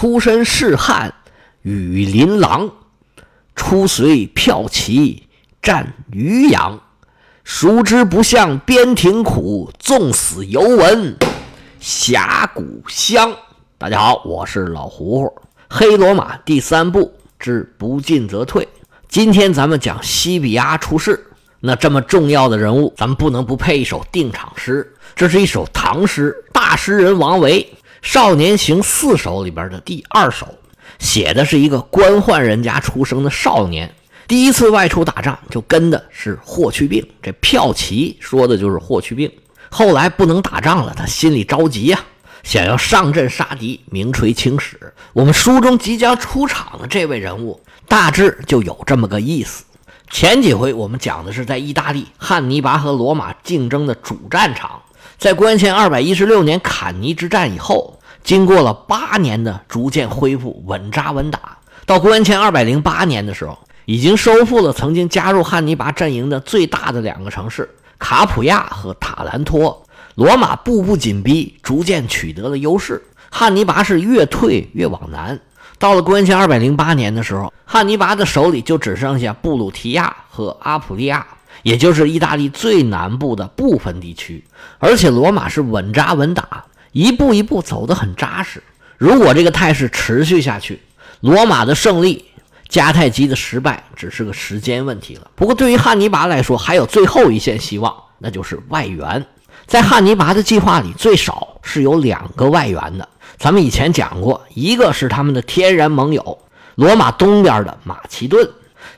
出身仕汉，羽林郎，出随骠骑战渔阳。孰知不向边庭苦，纵死犹闻峡谷香。大家好，我是老胡胡。黑罗马第三部之不进则退。今天咱们讲西比亚出世。那这么重要的人物，咱们不能不配一首定场诗。这是一首唐诗，大诗人王维《少年行四首》里边的第二首，写的是一个官宦人家出生的少年，第一次外出打仗就跟的是霍去病。这骠骑说的就是霍去病。后来不能打仗了，他心里着急呀，想要上阵杀敌，名垂青史。我们书中即将出场的这位人物，大致就有这么个意思。前几回我们讲的是在意大利汉尼拔和罗马竞争的主战场，在公元前二百一十六年坎尼之战以后，经过了八年的逐渐恢复，稳扎稳打，到公元前二百零八年的时候，已经收复了曾经加入汉尼拔阵营的最大的两个城市卡普亚和塔兰托。罗马步步紧逼，逐渐取得了优势，汉尼拔是越退越往南。到了公元前二百零八年的时候，汉尼拔的手里就只剩下布鲁提亚和阿普利亚，也就是意大利最南部的部分地区。而且罗马是稳扎稳打，一步一步走得很扎实。如果这个态势持续下去，罗马的胜利，迦太基的失败只是个时间问题了。不过对于汉尼拔来说，还有最后一线希望，那就是外援。在汉尼拔的计划里，最少是有两个外援的。咱们以前讲过，一个是他们的天然盟友罗马东边的马其顿，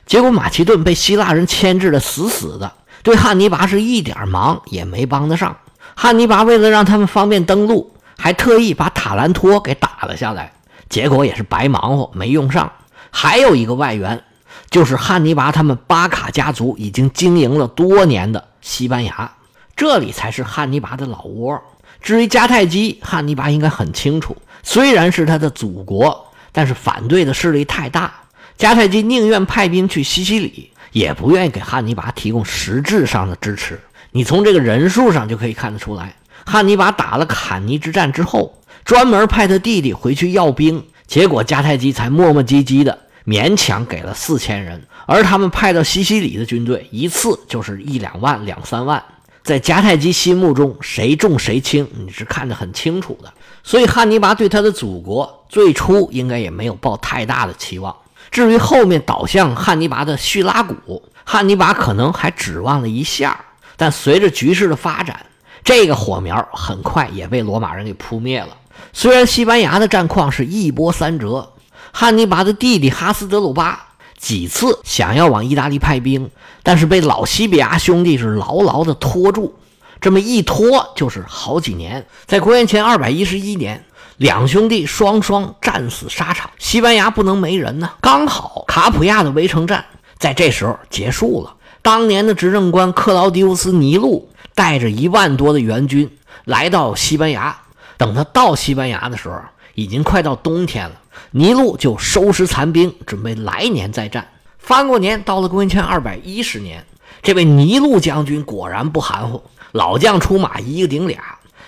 结果马其顿被希腊人牵制的死死的，对汉尼拔是一点忙也没帮得上。汉尼拔为了让他们方便登陆，还特意把塔兰托给打了下来，结果也是白忙活，没用上。还有一个外援，就是汉尼拔他们巴卡家族已经经营了多年的西班牙，这里才是汉尼拔的老窝。至于迦太基，汉尼拔应该很清楚。虽然是他的祖国，但是反对的势力太大。迦太基宁愿派兵去西西里，也不愿意给汉尼拔提供实质上的支持。你从这个人数上就可以看得出来，汉尼拔打了坎尼之战之后，专门派他弟弟回去要兵，结果迦太基才磨磨唧唧的勉强给了四千人，而他们派到西西里的军队一次就是一两万、两三万。在迦太基心目中，谁重谁轻，你是看得很清楚的。所以汉尼拔对他的祖国最初应该也没有抱太大的期望。至于后面倒向汉尼拔的叙拉古，汉尼拔可能还指望了一下，但随着局势的发展，这个火苗很快也被罗马人给扑灭了。虽然西班牙的战况是一波三折，汉尼拔的弟弟哈斯德鲁巴。几次想要往意大利派兵，但是被老西比亚兄弟是牢牢的拖住。这么一拖就是好几年。在公元前二百一十一年，两兄弟双双战死沙场，西班牙不能没人呢。刚好卡普亚的围城战在这时候结束了。当年的执政官克劳迪乌斯·尼禄带着一万多的援军来到西班牙，等他到西班牙的时候，已经快到冬天了。尼禄就收拾残兵，准备来年再战。翻过年，到了公元前二百一十年，这位尼禄将军果然不含糊，老将出马，一个顶俩，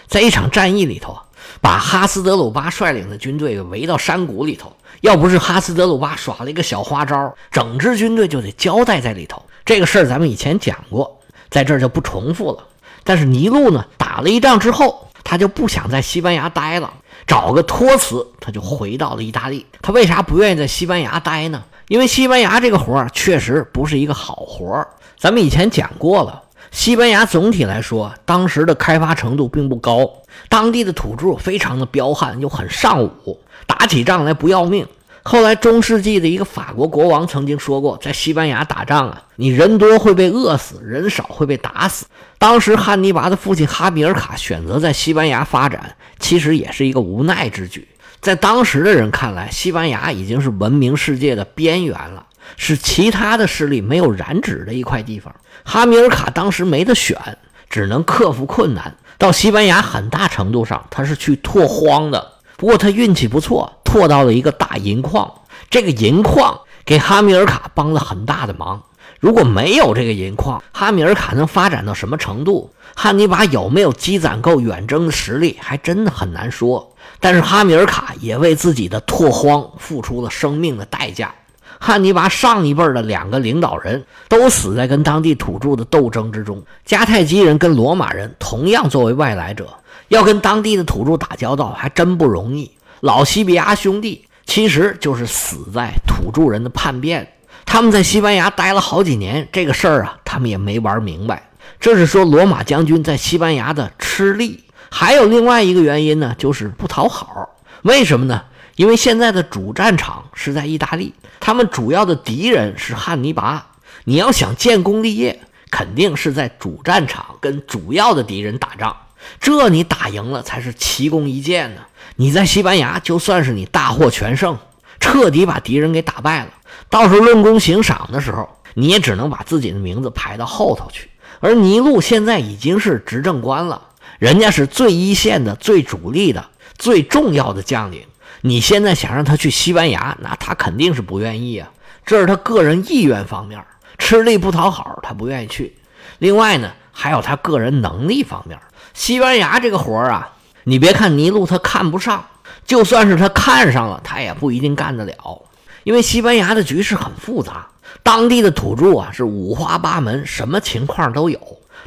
在一场战役里头，把哈斯德鲁巴率领的军队围到山谷里头。要不是哈斯德鲁巴耍了一个小花招，整支军队就得交代在里头。这个事儿咱们以前讲过，在这儿就不重复了。但是尼禄呢，打了一仗之后，他就不想在西班牙待了。找个托词，他就回到了意大利。他为啥不愿意在西班牙待呢？因为西班牙这个活儿确实不是一个好活儿。咱们以前讲过了，西班牙总体来说，当时的开发程度并不高，当地的土著非常的彪悍又很尚武，打起仗来不要命。后来中世纪的一个法国国王曾经说过，在西班牙打仗啊，你人多会被饿死，人少会被打死。当时汉尼拔的父亲哈米尔卡选择在西班牙发展，其实也是一个无奈之举。在当时的人看来，西班牙已经是文明世界的边缘了，是其他的势力没有染指的一块地方。哈米尔卡当时没得选，只能克服困难到西班牙。很大程度上，他是去拓荒的。不过他运气不错，拓到了一个大银矿。这个银矿给哈米尔卡帮了很大的忙。如果没有这个银矿，哈米尔卡能发展到什么程度？汉尼拔有没有积攒够远征的实力，还真的很难说。但是哈米尔卡也为自己的拓荒付出了生命的代价。汉尼拔上一辈的两个领导人都死在跟当地土著的斗争之中。迦太基人跟罗马人同样作为外来者，要跟当地的土著打交道还真不容易。老西比亚兄弟其实就是死在土著人的叛变。他们在西班牙待了好几年，这个事儿啊，他们也没玩明白。这是说罗马将军在西班牙的吃力。还有另外一个原因呢，就是不讨好。为什么呢？因为现在的主战场是在意大利，他们主要的敌人是汉尼拔。你要想建功立业，肯定是在主战场跟主要的敌人打仗，这你打赢了才是奇功一件呢。你在西班牙就算是你大获全胜，彻底把敌人给打败了，到时候论功行赏的时候，你也只能把自己的名字排到后头去。而尼禄现在已经是执政官了，人家是最一线的、最主力的、最重要的将领。你现在想让他去西班牙，那他肯定是不愿意啊。这是他个人意愿方面，吃力不讨好，他不愿意去。另外呢，还有他个人能力方面。西班牙这个活儿啊，你别看尼禄他看不上，就算是他看上了，他也不一定干得了。因为西班牙的局势很复杂，当地的土著啊是五花八门，什么情况都有。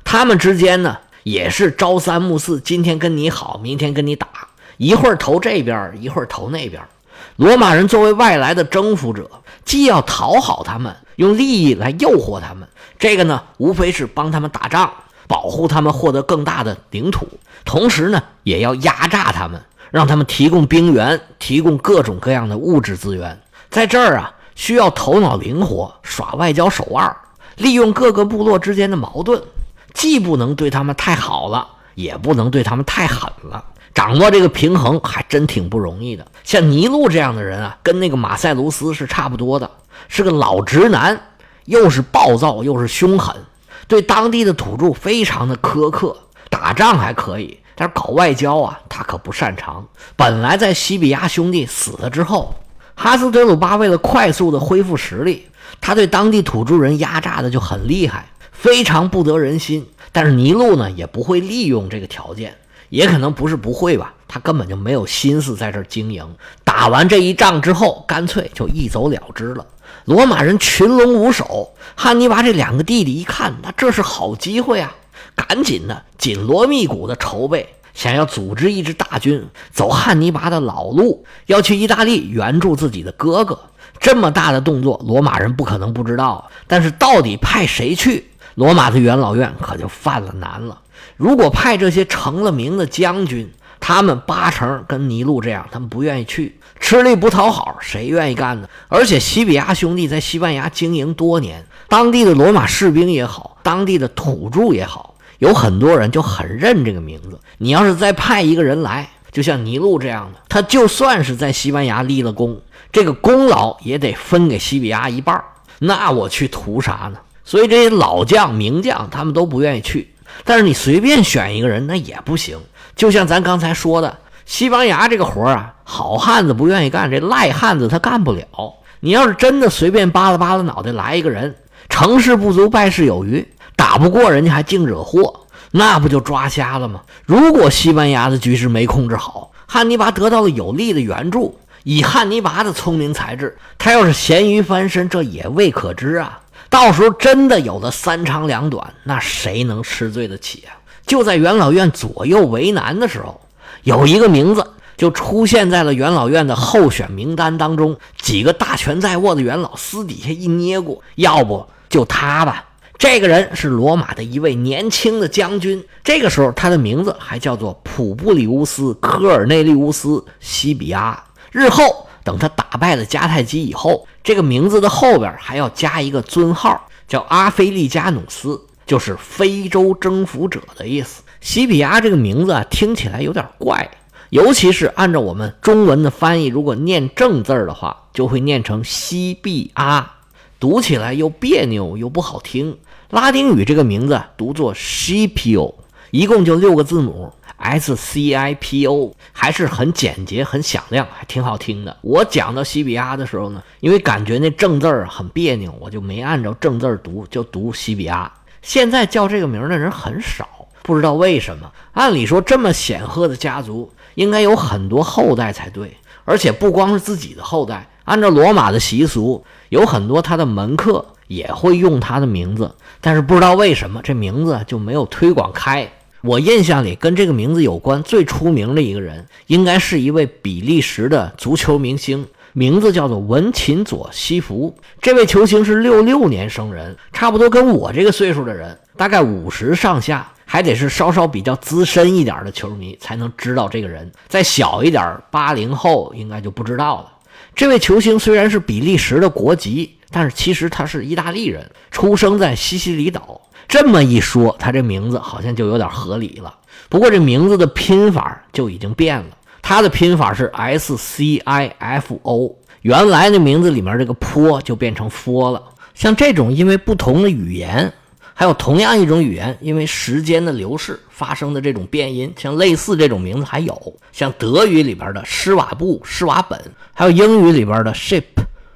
他们之间呢也是朝三暮四，今天跟你好，明天跟你打。一会儿投这边，一会儿投那边。罗马人作为外来的征服者，既要讨好他们，用利益来诱惑他们，这个呢，无非是帮他们打仗，保护他们获得更大的领土；同时呢，也要压榨他们，让他们提供兵源，提供各种各样的物质资源。在这儿啊，需要头脑灵活，耍外交手腕，利用各个部落之间的矛盾，既不能对他们太好了，也不能对他们太狠了。掌握这个平衡还真挺不容易的。像尼禄这样的人啊，跟那个马塞卢斯是差不多的，是个老直男，又是暴躁又是凶狠，对当地的土著非常的苛刻。打仗还可以，但是搞外交啊，他可不擅长。本来在西比亚兄弟死了之后，哈斯德鲁巴为了快速的恢复实力，他对当地土著人压榨的就很厉害，非常不得人心。但是尼禄呢，也不会利用这个条件。也可能不是不会吧，他根本就没有心思在这儿经营。打完这一仗之后，干脆就一走了之了。罗马人群龙无首，汉尼拔这两个弟弟一看，那这是好机会啊，赶紧的紧锣密鼓的筹备，想要组织一支大军走汉尼拔的老路，要去意大利援助自己的哥哥。这么大的动作，罗马人不可能不知道。但是到底派谁去，罗马的元老院可就犯了难了。如果派这些成了名的将军，他们八成跟尼禄这样，他们不愿意去，吃力不讨好，谁愿意干呢？而且西比亚兄弟在西班牙经营多年，当地的罗马士兵也好，当地的土著也好，有很多人就很认这个名字。你要是再派一个人来，就像尼禄这样的，他就算是在西班牙立了功，这个功劳也得分给西比亚一半那我去图啥呢？所以这些老将名将，他们都不愿意去。但是你随便选一个人那也不行，就像咱刚才说的，西班牙这个活啊，好汉子不愿意干，这赖汉子他干不了。你要是真的随便扒拉扒拉脑袋来一个人，成事不足败事有余，打不过人家还净惹祸，那不就抓瞎了吗？如果西班牙的局势没控制好，汉尼拔得到了有力的援助，以汉尼拔的聪明才智，他要是咸鱼翻身，这也未可知啊。到时候真的有了三长两短，那谁能吃罪得起啊？就在元老院左右为难的时候，有一个名字就出现在了元老院的候选名单当中。几个大权在握的元老私底下一捏过，要不就他吧。这个人是罗马的一位年轻的将军，这个时候他的名字还叫做普布里乌斯·科尔内利乌斯·西比亚。日后。等他打败了迦太基以后，这个名字的后边还要加一个尊号，叫阿非利加努斯，就是非洲征服者的意思。西比亚这个名字啊，听起来有点怪，尤其是按照我们中文的翻译，如果念正字儿的话，就会念成西比阿，读起来又别扭又不好听。拉丁语这个名字读作 Scipio，一共就六个字母。S C I P O 还是很简洁、很响亮，还挺好听的。我讲到西比亚的时候呢，因为感觉那正字儿很别扭，我就没按照正字儿读，就读西比亚。现在叫这个名的人很少，不知道为什么。按理说这么显赫的家族，应该有很多后代才对，而且不光是自己的后代。按照罗马的习俗，有很多他的门客也会用他的名字，但是不知道为什么这名字就没有推广开。我印象里跟这个名字有关最出名的一个人，应该是一位比利时的足球明星，名字叫做文琴佐西弗。这位球星是六六年生人，差不多跟我这个岁数的人，大概五十上下，还得是稍稍比较资深一点的球迷才能知道这个人。再小一点，八零后应该就不知道了。这位球星虽然是比利时的国籍，但是其实他是意大利人，出生在西西里岛。这么一说，他这名字好像就有点合理了。不过这名字的拼法就已经变了，他的拼法是 S C I F O，原来那名字里面这个坡就变成 f 了。像这种因为不同的语言，还有同样一种语言因为时间的流逝发生的这种变音，像类似这种名字还有像德语里边的施瓦布、施瓦本，还有英语里边的 ship、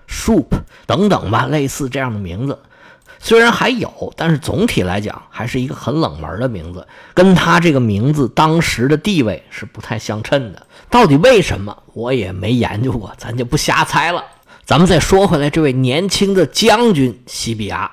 shoup 等等吧，类似这样的名字。虽然还有，但是总体来讲还是一个很冷门的名字，跟他这个名字当时的地位是不太相称的。到底为什么，我也没研究过，咱就不瞎猜了。咱们再说回来，这位年轻的将军西比亚，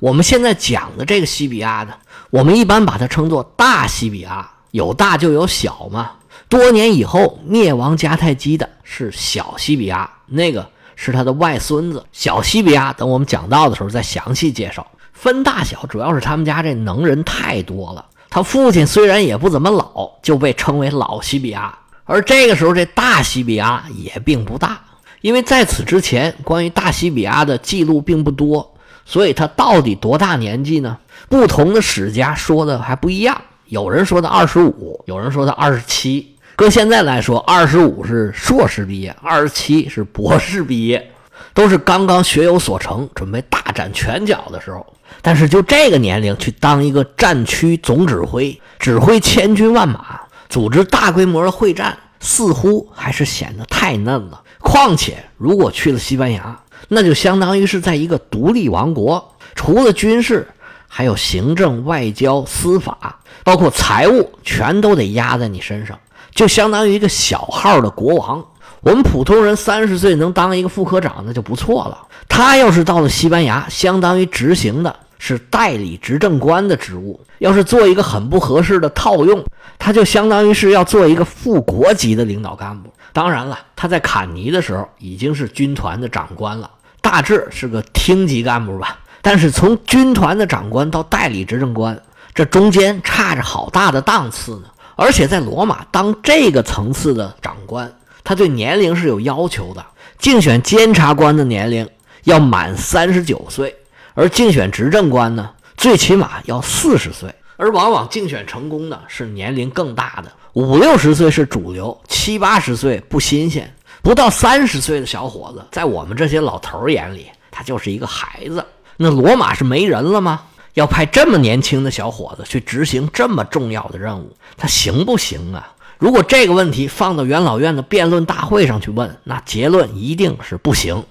我们现在讲的这个西比亚呢，我们一般把它称作大西比亚，有大就有小嘛。多年以后灭亡迦太基的是小西比亚，那个。是他的外孙子小西比亚，等我们讲到的时候再详细介绍。分大小主要是他们家这能人太多了。他父亲虽然也不怎么老，就被称为老西比亚。而这个时候这大西比亚也并不大，因为在此之前关于大西比亚的记录并不多，所以他到底多大年纪呢？不同的史家说的还不一样。有人说他二十五，有人说他二十七。搁现在来说，二十五是硕士毕业，二十七是博士毕业，都是刚刚学有所成，准备大展拳脚的时候。但是就这个年龄去当一个战区总指挥，指挥千军万马，组织大规模的会战，似乎还是显得太嫩了。况且，如果去了西班牙，那就相当于是在一个独立王国，除了军事，还有行政、外交、司法，包括财务，全都得压在你身上。就相当于一个小号的国王。我们普通人三十岁能当一个副科长，那就不错了。他要是到了西班牙，相当于执行的是代理执政官的职务。要是做一个很不合适的套用，他就相当于是要做一个副国级的领导干部。当然了，他在坎尼的时候已经是军团的长官了，大致是个厅级干部吧。但是从军团的长官到代理执政官，这中间差着好大的档次呢。而且在罗马当这个层次的长官，他对年龄是有要求的。竞选监察官的年龄要满三十九岁，而竞选执政官呢，最起码要四十岁。而往往竞选成功的是年龄更大的，五六十岁是主流，七八十岁不新鲜。不到三十岁的小伙子，在我们这些老头眼里，他就是一个孩子。那罗马是没人了吗？要派这么年轻的小伙子去执行这么重要的任务，他行不行啊？如果这个问题放到元老院的辩论大会上去问，那结论一定是不行。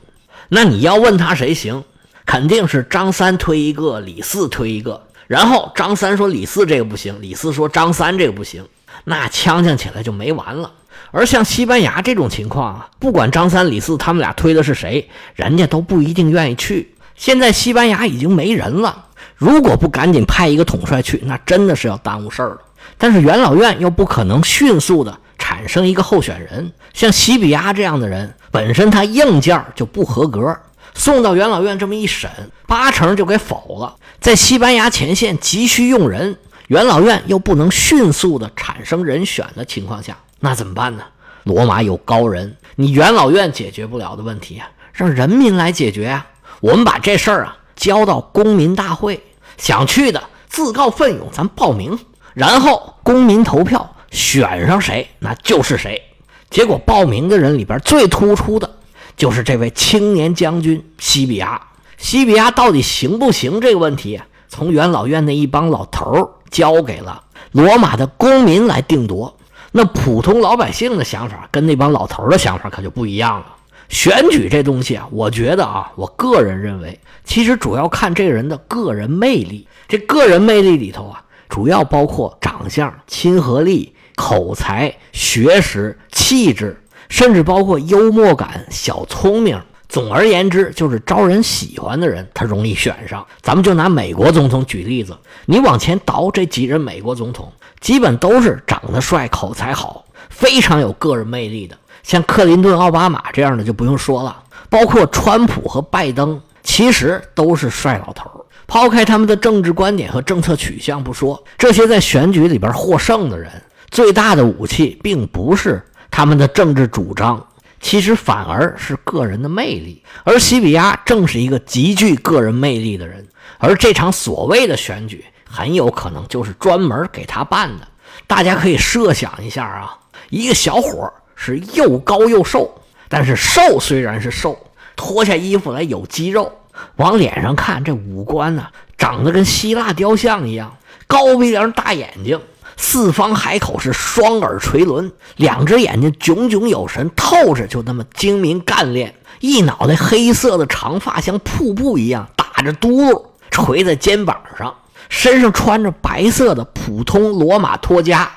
那你要问他谁行，肯定是张三推一个，李四推一个，然后张三说李四这个不行，李四说张三这个不行，那呛呛起来就没完了。而像西班牙这种情况啊，不管张三李四他们俩推的是谁，人家都不一定愿意去。现在西班牙已经没人了。如果不赶紧派一个统帅去，那真的是要耽误事儿了。但是元老院又不可能迅速的产生一个候选人，像西比亚这样的人，本身他硬件就不合格，送到元老院这么一审，八成就给否了。在西班牙前线急需用人，元老院又不能迅速的产生人选的情况下，那怎么办呢？罗马有高人，你元老院解决不了的问题啊，让人民来解决啊。我们把这事儿啊交到公民大会。想去的自告奋勇，咱报名，然后公民投票选上谁，那就是谁。结果报名的人里边最突出的，就是这位青年将军西比亚。西比亚到底行不行这个问题，从元老院那一帮老头交给了罗马的公民来定夺。那普通老百姓的想法跟那帮老头的想法可就不一样了。选举这东西啊，我觉得啊，我个人认为，其实主要看这个人的个人魅力。这个人魅力里头啊，主要包括长相、亲和力、口才、学识、气质，甚至包括幽默感、小聪明。总而言之，就是招人喜欢的人，他容易选上。咱们就拿美国总统举例子，你往前倒这几任美国总统，基本都是长得帅、口才好、非常有个人魅力的。像克林顿、奥巴马这样的就不用说了，包括川普和拜登，其实都是帅老头。抛开他们的政治观点和政策取向不说，这些在选举里边获胜的人，最大的武器并不是他们的政治主张。其实反而是个人的魅力，而西比亚正是一个极具个人魅力的人，而这场所谓的选举很有可能就是专门给他办的。大家可以设想一下啊，一个小伙儿是又高又瘦，但是瘦虽然是瘦，脱下衣服来有肌肉，往脸上看这五官呢，长得跟希腊雕像一样，高鼻梁大眼睛。四方海口是双耳垂轮，两只眼睛炯炯有神，透着就那么精明干练。一脑袋黑色的长发像瀑布一样打着嘟噜垂在肩膀上，身上穿着白色的普通罗马托加，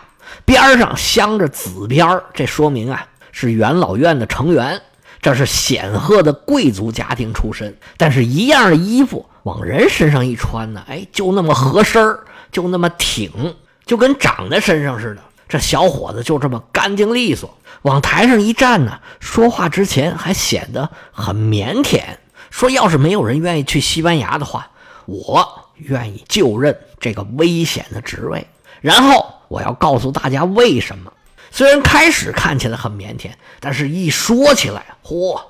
边上镶着紫边这说明啊是元老院的成员，这是显赫的贵族家庭出身。但是一样的衣服往人身上一穿呢，哎，就那么合身就那么挺。就跟长在身上似的，这小伙子就这么干净利索，往台上一站呢，说话之前还显得很腼腆。说要是没有人愿意去西班牙的话，我愿意就任这个危险的职位。然后我要告诉大家为什么。虽然开始看起来很腼腆，但是一说起来，嚯，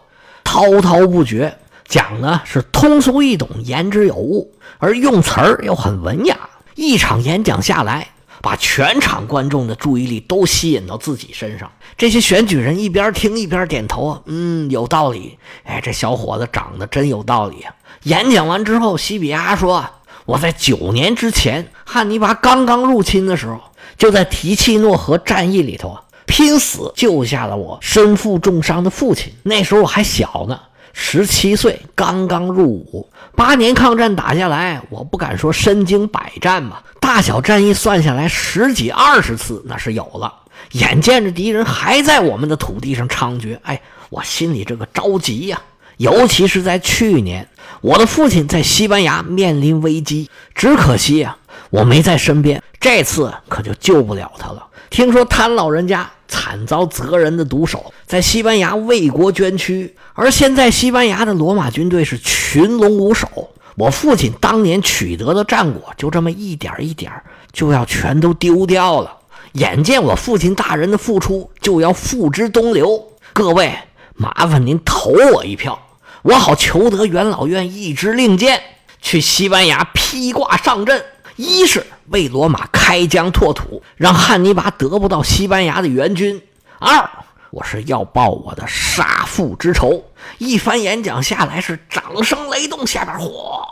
滔滔不绝，讲的是通俗易懂，言之有物，而用词儿又很文雅。一场演讲下来。把全场观众的注意力都吸引到自己身上。这些选举人一边听一边点头啊，嗯，有道理。哎，这小伙子长得真有道理啊！演讲完之后，西比亚说：“我在九年之前，汉尼拔刚刚入侵的时候，就在提契诺河战役里头啊，拼死救下了我身负重伤的父亲。那时候我还小呢。”十七岁，刚刚入伍，八年抗战打下来，我不敢说身经百战吧，大小战役算下来十几二十次那是有了。眼见着敌人还在我们的土地上猖獗，哎，我心里这个着急呀。尤其是在去年，我的父亲在西班牙面临危机，只可惜呀，我没在身边，这次可就救不了他了。听说谭老人家。惨遭泽人的毒手，在西班牙为国捐躯，而现在西班牙的罗马军队是群龙无首。我父亲当年取得的战果，就这么一点一点就要全都丢掉了。眼见我父亲大人的付出就要付之东流，各位麻烦您投我一票，我好求得元老院一支令箭，去西班牙披挂上阵。一是为罗马开疆拓土，让汉尼拔得不到西班牙的援军；二，我是要报我的杀父之仇。一番演讲下来，是掌声雷动，下边哗，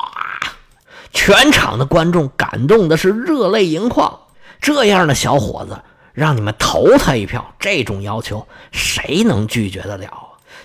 全场的观众感动的是热泪盈眶。这样的小伙子，让你们投他一票，这种要求谁能拒绝得了？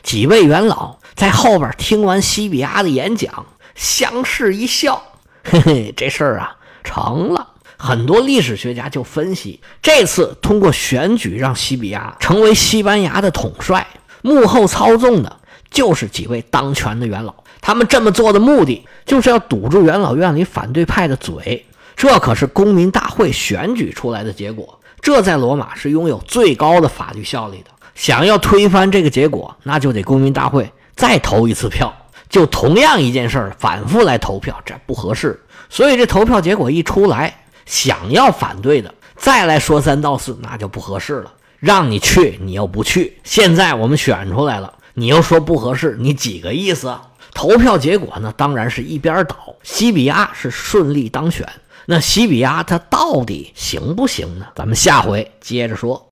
几位元老在后边听完西比亚的演讲，相视一笑，嘿嘿，这事儿啊。成了很多历史学家就分析，这次通过选举让西比亚成为西班牙的统帅，幕后操纵的就是几位当权的元老。他们这么做的目的，就是要堵住元老院里反对派的嘴。这可是公民大会选举出来的结果，这在罗马是拥有最高的法律效力的。想要推翻这个结果，那就得公民大会再投一次票，就同样一件事儿反复来投票，这不合适。所以这投票结果一出来，想要反对的再来说三道四，那就不合适了。让你去，你又不去。现在我们选出来了，你又说不合适，你几个意思？投票结果呢？当然是一边倒，西比亚是顺利当选。那西比亚他到底行不行呢？咱们下回接着说。